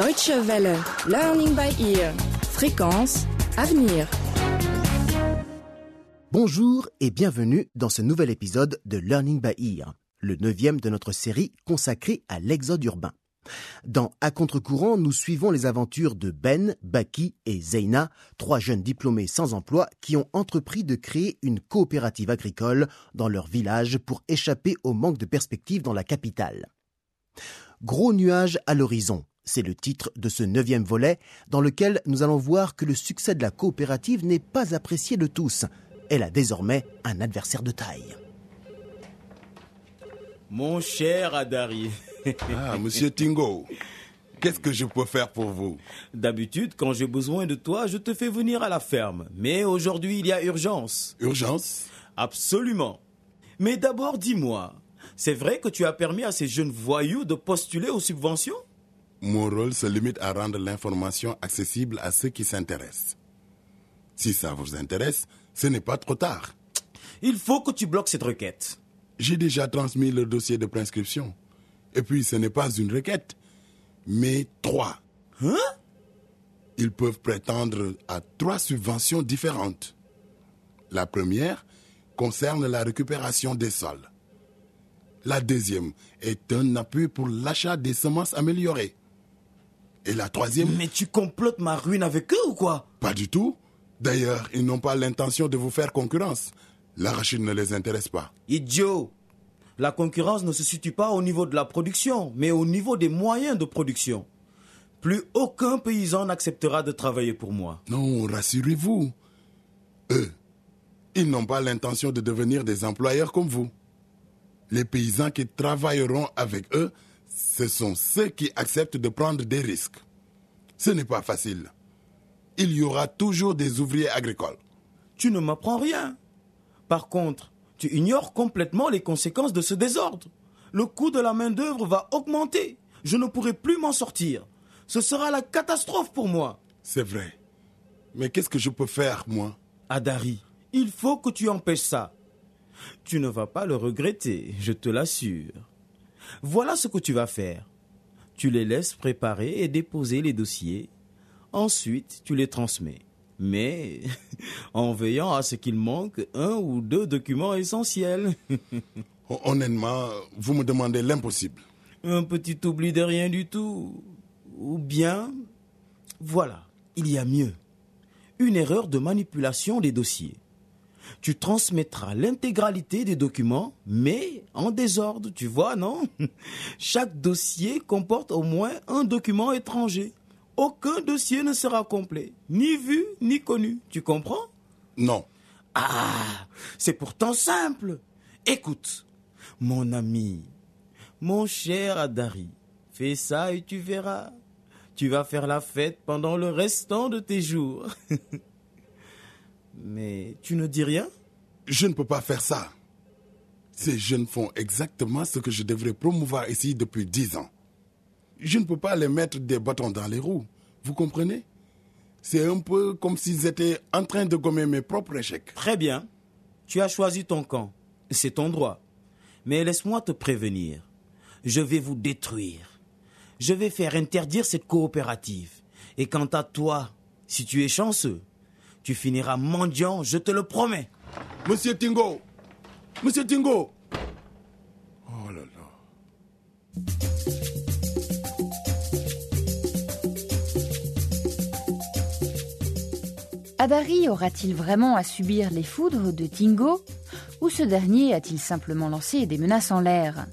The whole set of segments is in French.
Deutsche Welle. Learning by ear. Fréquence. Avenir. Bonjour et bienvenue dans ce nouvel épisode de Learning by Ear, le neuvième de notre série consacrée à l'exode urbain. Dans À contre-courant, nous suivons les aventures de Ben, Baki et Zeina, trois jeunes diplômés sans emploi qui ont entrepris de créer une coopérative agricole dans leur village pour échapper au manque de perspectives dans la capitale. Gros nuages à l'horizon, c'est le titre de ce neuvième volet dans lequel nous allons voir que le succès de la coopérative n'est pas apprécié de tous. Elle a désormais un adversaire de taille. Mon cher Adari. Ah, monsieur Tingo, qu'est-ce que je peux faire pour vous? D'habitude, quand j'ai besoin de toi, je te fais venir à la ferme. Mais aujourd'hui, il y a urgence. Urgence? Absolument. Mais d'abord, dis-moi, c'est vrai que tu as permis à ces jeunes voyous de postuler aux subventions? Mon rôle se limite à rendre l'information accessible à ceux qui s'intéressent. Si ça vous intéresse, ce n'est pas trop tard. Il faut que tu bloques cette requête. J'ai déjà transmis le dossier de prescription. Et puis, ce n'est pas une requête, mais trois. Hein? Ils peuvent prétendre à trois subventions différentes. La première concerne la récupération des sols. La deuxième est un appui pour l'achat des semences améliorées. Et la troisième... Mais tu complotes ma ruine avec eux ou quoi? Pas du tout. D'ailleurs, ils n'ont pas l'intention de vous faire concurrence. L'arachide ne les intéresse pas. Idiot La concurrence ne se situe pas au niveau de la production, mais au niveau des moyens de production. Plus aucun paysan n'acceptera de travailler pour moi. Non, rassurez-vous. Eux, ils n'ont pas l'intention de devenir des employeurs comme vous. Les paysans qui travailleront avec eux, ce sont ceux qui acceptent de prendre des risques. Ce n'est pas facile. Il y aura toujours des ouvriers agricoles. Tu ne m'apprends rien. Par contre, tu ignores complètement les conséquences de ce désordre. Le coût de la main-d'œuvre va augmenter. Je ne pourrai plus m'en sortir. Ce sera la catastrophe pour moi. C'est vrai. Mais qu'est-ce que je peux faire, moi? Adari, il faut que tu empêches ça. Tu ne vas pas le regretter, je te l'assure. Voilà ce que tu vas faire. Tu les laisses préparer et déposer les dossiers. Ensuite, tu les transmets. Mais en veillant à ce qu'il manque un ou deux documents essentiels. Honnêtement, vous me demandez l'impossible. Un petit oubli de rien du tout. Ou bien, voilà, il y a mieux. Une erreur de manipulation des dossiers. Tu transmettras l'intégralité des documents, mais en désordre, tu vois, non? Chaque dossier comporte au moins un document étranger. Aucun dossier ne sera complet, ni vu, ni connu. Tu comprends? Non. Ah, c'est pourtant simple. Écoute, mon ami, mon cher Adari, fais ça et tu verras. Tu vas faire la fête pendant le restant de tes jours. Mais tu ne dis rien? Je ne peux pas faire ça. Ces jeunes font exactement ce que je devrais promouvoir ici depuis dix ans. Je ne peux pas les mettre des bâtons dans les roues. Vous comprenez? C'est un peu comme s'ils étaient en train de gommer mes propres échecs. Très bien. Tu as choisi ton camp. C'est ton droit. Mais laisse-moi te prévenir. Je vais vous détruire. Je vais faire interdire cette coopérative. Et quant à toi, si tu es chanceux, tu finiras mendiant, je te le promets. Monsieur Tingo Monsieur Tingo Oh là là. Adari aura-t-il vraiment à subir les foudres de Tingo Ou ce dernier a-t-il simplement lancé des menaces en l'air?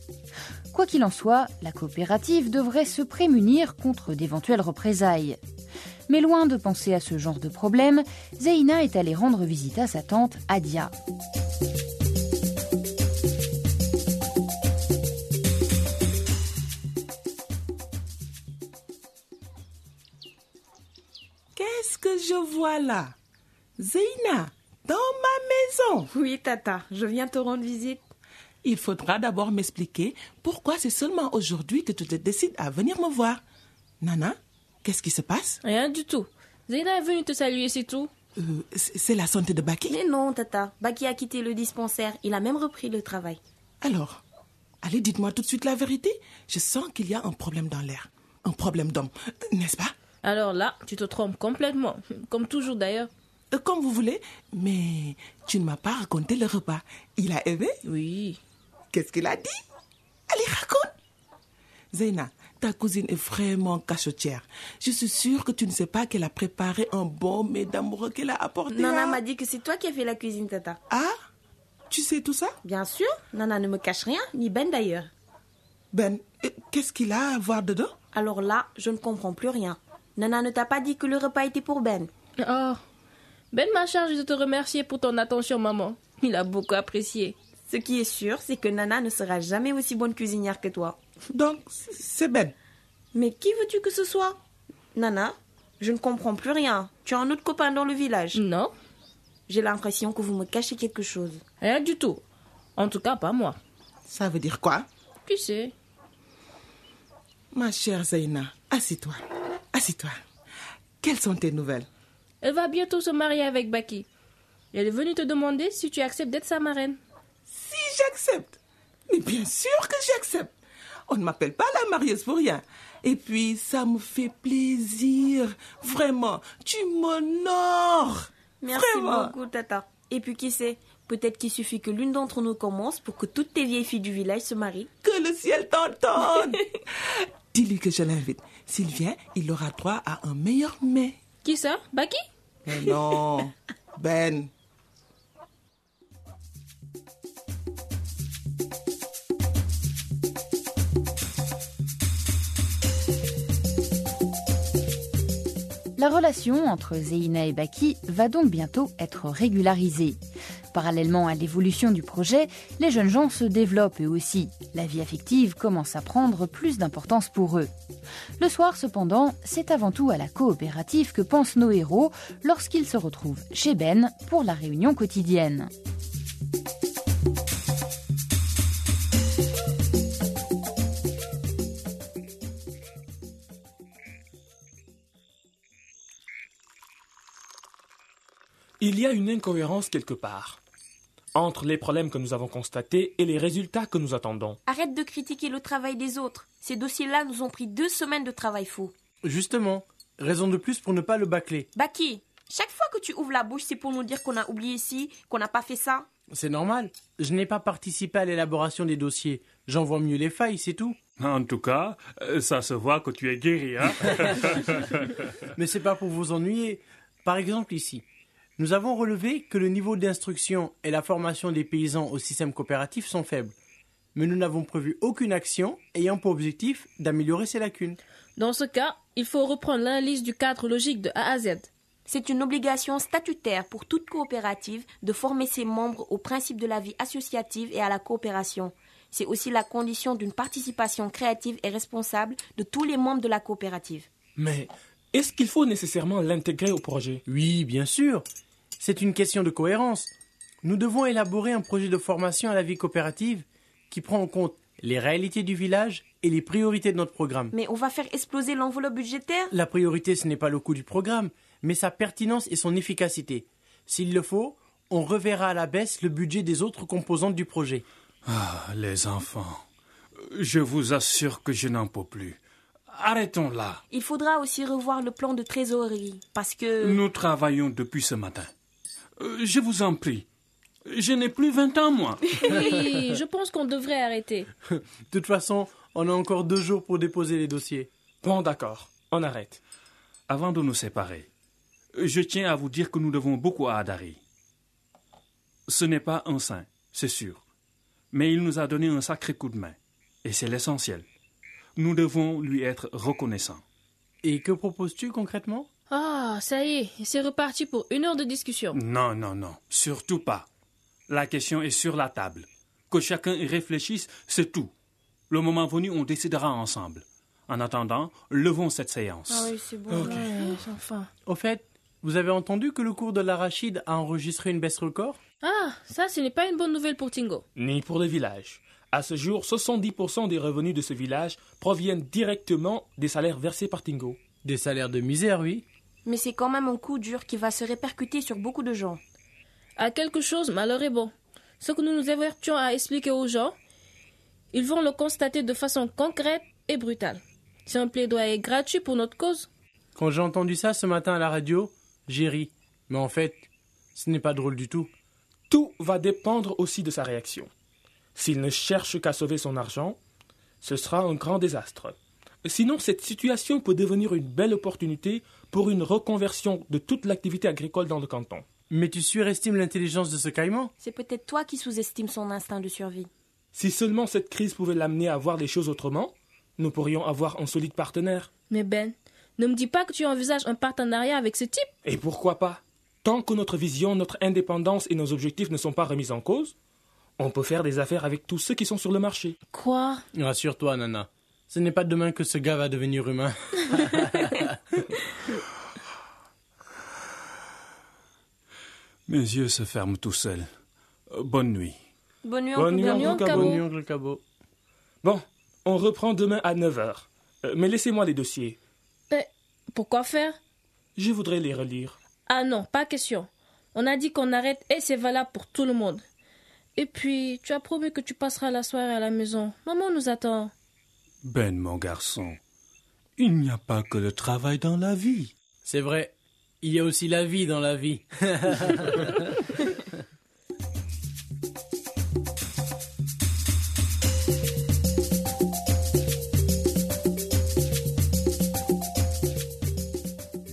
Quoi qu'il en soit, la coopérative devrait se prémunir contre d'éventuelles représailles. Mais loin de penser à ce genre de problème, Zeina est allée rendre visite à sa tante Adia. Qu'est-ce que je vois là? Zeina, dans ma maison. Oui, Tata, je viens te rendre visite. Il faudra d'abord m'expliquer pourquoi c'est seulement aujourd'hui que tu te décides à venir me voir. Nana, qu'est-ce qui se passe? Rien du tout. Zéna est venue te saluer, c'est tout. Euh, c'est c'est la santé de Baki? Mais non, Tata. Baki a quitté le dispensaire. Il a même repris le travail. Alors, allez, dites-moi tout de suite la vérité. Je sens qu'il y a un problème dans l'air. un problème d'homme, n'est-ce pas? Alors là, tu te trompes complètement. Comme toujours d'ailleurs. Euh, Comme vous voulez, mais tu ne m'as pas raconté le repas. Il a aimé? Oui. Qu'est-ce qu'il a dit? Allez, raconte Zeyna, ta cousine est vraiment cachotière. Je suis sûre que tu ne sais pas qu'elle a préparé un bon mets d'amoureux qu'elle a apporté. Nana à- m'a dit que c'est toi qui as fait la cuisine, Tata. Ah? Tu sais tout ça? Bien sûr, Nana ne me cache rien, ni Ben d'ailleurs. Ben, qu'est-ce qu'il a à voir dedans? Alors là, je ne comprends plus rien. Nana ne t'a pas dit que le repas était pour Ben? Oh. Ben m'a chargé de te remercier pour ton attention, maman. Il a beaucoup apprécié. Ce qui est sûr, c'est que Nana ne sera jamais aussi bonne cuisinière que toi. Donc, c'est Ben. Mais qui veux-tu que ce soit? Nana, je ne comprends plus rien. Tu as un autre copain dans le village? Non, J'ai l'impression que vous me cachez quelque chose. rien du tout. En tout cas, pas moi. Ça veut dire quoi? Qui sait? Ma chère Zeyna, assis-toi. Assis-toi. Quelles sont tes nouvelles? Elle va bientôt se marier avec Baki. Elle est venue te demander si tu acceptes d'être sa marraine. Si j'accepte. Mais bien sûr que j'accepte. On ne m'appelle pas la marieuse pour rien. Et puis, ça me fait plaisir. Vraiment, tu m'honores. Merci Vraiment. beaucoup, Tata. Et puis qui sait Peut-être qu'il suffit que l'une d'entre nous commence pour que toutes tes vieilles filles du village se marient. Que le ciel t'entende. Dis-lui que je l'invite. S'il vient, il aura droit à un meilleur mets. Qui ça? Baki? Mais non, Ben. La relation entre Zeina et Baki va donc bientôt être régularisée. Parallèlement à l'évolution du projet, les jeunes gens se développent eux aussi. La vie affective commence à prendre plus d'importance pour eux. Le soir, cependant, c'est avant tout à la coopérative que pensent nos héros lorsqu'ils se retrouvent chez Ben pour la réunion quotidienne. Il y a une incohérence quelque part entre les problèmes que nous avons constatés et les résultats que nous attendons. Arrête de critiquer le travail des autres. Ces dossiers-là nous ont pris deux semaines de travail faux. Justement, raison de plus pour ne pas le bâcler. Baki, chaque fois que tu ouvres la bouche, c'est pour nous dire qu'on a oublié ci, qu'on n'a pas fait ça. C'est normal. Je n'ai pas participé à l'élaboration des dossiers. J'en vois mieux les failles, c'est tout. En tout cas, euh, ça se voit que tu es guéri, hein Mais c'est pas pour vous ennuyer. Par exemple ici, nous avons relevé que le niveau d'instruction et la formation des paysans au système coopératif sont faibles. Mais nous n'avons prévu aucune action ayant pour objectif d'améliorer ces lacunes. Dans ce cas, il faut reprendre l'analyse du cadre logique de A à Z. C'est une obligation statutaire pour toute coopérative de former ses membres aux principes de la vie associative et à la coopération. C'est aussi la condition d'une participation créative et responsable de tous les membres de la coopérative. Mais est-ce qu'il faut nécessairement l'intégrer au projet? Oui, bien sûr. C'est une question de cohérence. Nous devons élaborer un projet de formation à la vie coopérative qui prend en compte les réalités du village et les priorités de notre programme. Mais on va faire exploser l'enveloppe budgétaire? La priorité, ce n'est pas le coût du programme, mais sa pertinence et son efficacité. S'il le faut, on reverra à la baisse le budget des autres composantes du projet. Ah, les enfants, je vous assure que je n'en peux plus. Arrêtons là. Il faudra aussi revoir le plan de trésorerie parce que... Nous travaillons depuis ce matin. Euh, Je vous en prie. Je n'ai plus 20 ans, moi. Oui, je pense qu'on devrait arrêter. De toute façon, on a encore deux jours pour déposer les dossiers. Bon, d'accord, on arrête. Avant de nous séparer, je tiens à vous dire que nous devons beaucoup à Adari. Ce n'est pas un saint, c'est sûr. Mais il nous a donné un sacré coup de main. Et c'est l'essentiel. Nous devons lui être reconnaissants. Et que proposes-tu concrètement? Ah, ça y est, c'est reparti pour une heure de discussion. Non, non, non, surtout pas. La question est sur la table. Que chacun y réfléchisse, c'est tout. Le moment venu, on décidera ensemble. En attendant, levons cette séance. Ah oui, c'est bon. Ouais, enfin. Au fait, vous avez entendu que le cours de l'arachide a enregistré une baisse record? Ah, ça, ce n'est pas une bonne nouvelle pour Tingo. Ni pour le village. À ce jour, 70% des revenus de ce village proviennent directement des salaires versés par Tingo. Des salaires de misère, oui. Mais c'est quand même un coup dur qui va se répercuter sur beaucoup de gens. À quelque chose, malheur est bon. Ce que nous nous avertions à expliquer aux gens, ils vont le constater de façon concrète et brutale. C'est un plaidoyer gratuit pour notre cause. Quand j'ai entendu ça ce matin à la radio, j'ai ri. Mais en fait, ce n'est pas drôle du tout. Tout va dépendre aussi de sa réaction. S'il ne cherche qu'à sauver son argent, ce sera un grand désastre. Sinon, cette situation peut devenir une belle opportunité pour une reconversion de toute l'activité agricole dans le canton. Mais tu surestimes l'intelligence de ce caïman? C'est peut-être toi qui sous-estimes son instinct de survie. Si seulement cette crise pouvait l'amener à voir les choses autrement, nous pourrions avoir un solide partenaire. Mais Ben, ne me dis pas que tu envisages un partenariat avec ce type? Et pourquoi pas? Tant que notre vision, notre indépendance et nos objectifs ne sont pas remis en cause, on peut faire des affaires avec tous ceux qui sont sur le marché. Quoi? Rassure-toi, Nana. Ce n'est pas demain que ce gars va devenir humain. Mes yeux se ferment tout seuls. Euh, Bonne nuit. Bonne nuit, Bonne nuit. Oncle Oncle Cabo. Cabo. Bonne nuit, oncle Cabot. Bon, on reprend demain à 9h. mais laissez-moi les dossiers. Eh, pourquoi faire? Je voudrais les relire. Ah non, pas question. On a dit qu'on arrête et c'est valable pour tout le monde. Et puis, tu as promis que tu passeras la soirée à la maison. Maman nous attend. Ben, mon garçon, il n'y a pas que le travail dans la vie. C'est vrai. Il y a aussi la vie dans la vie.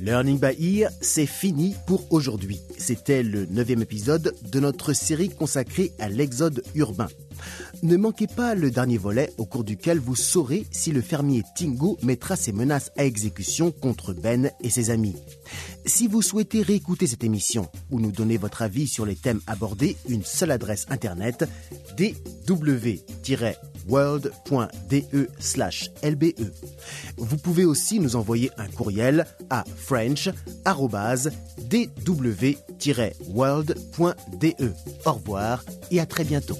Learning by Ear, c'est fini pour aujourd'hui. C'était le neuvième épisode de notre série consacrée à l'exode urbain. Ne manquez pas le dernier volet au cours duquel vous saurez si le fermier Tingo mettra ses menaces à exécution contre Ben et ses amis. Si vous souhaitez réécouter cette émission ou nous donner votre avis sur les thèmes abordés, une seule adresse internet dw-world.de lbe. Vous pouvez aussi nous envoyer un courriel à french.dw-world.de. Au revoir et à très bientôt.